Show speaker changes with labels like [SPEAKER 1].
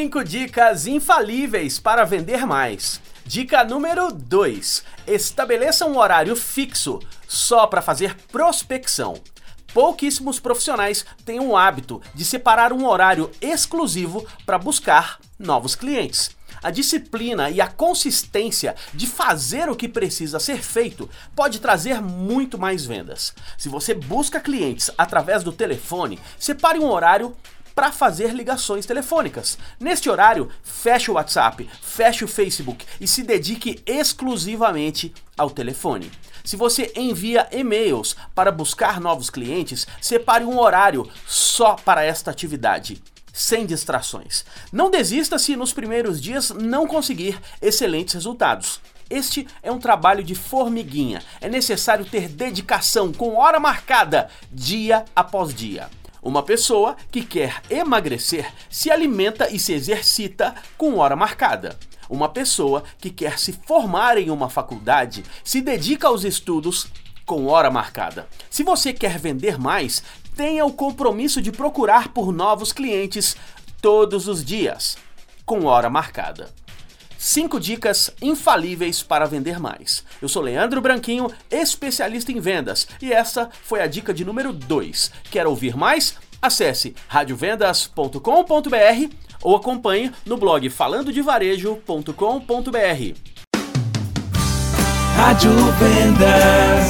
[SPEAKER 1] 5 dicas infalíveis para vender mais. Dica número 2: estabeleça um horário fixo só para fazer prospecção. Pouquíssimos profissionais têm o hábito de separar um horário exclusivo para buscar novos clientes. A disciplina e a consistência de fazer o que precisa ser feito pode trazer muito mais vendas. Se você busca clientes através do telefone, separe um horário para fazer ligações telefônicas. Neste horário, feche o WhatsApp, feche o Facebook e se dedique exclusivamente ao telefone. Se você envia e-mails para buscar novos clientes, separe um horário só para esta atividade sem distrações. Não desista se nos primeiros dias não conseguir excelentes resultados. Este é um trabalho de formiguinha. É necessário ter dedicação com hora marcada, dia após dia. Uma pessoa que quer emagrecer se alimenta e se exercita com hora marcada. Uma pessoa que quer se formar em uma faculdade se dedica aos estudos com hora marcada. Se você quer vender mais, tenha o compromisso de procurar por novos clientes todos os dias, com hora marcada. 5 dicas infalíveis para vender mais. Eu sou Leandro Branquinho, especialista em vendas, e essa foi a dica de número 2. Quer ouvir mais? Acesse radiovendas.com.br ou acompanhe no blog falandodevarejo.com.br.
[SPEAKER 2] Rádio Vendas.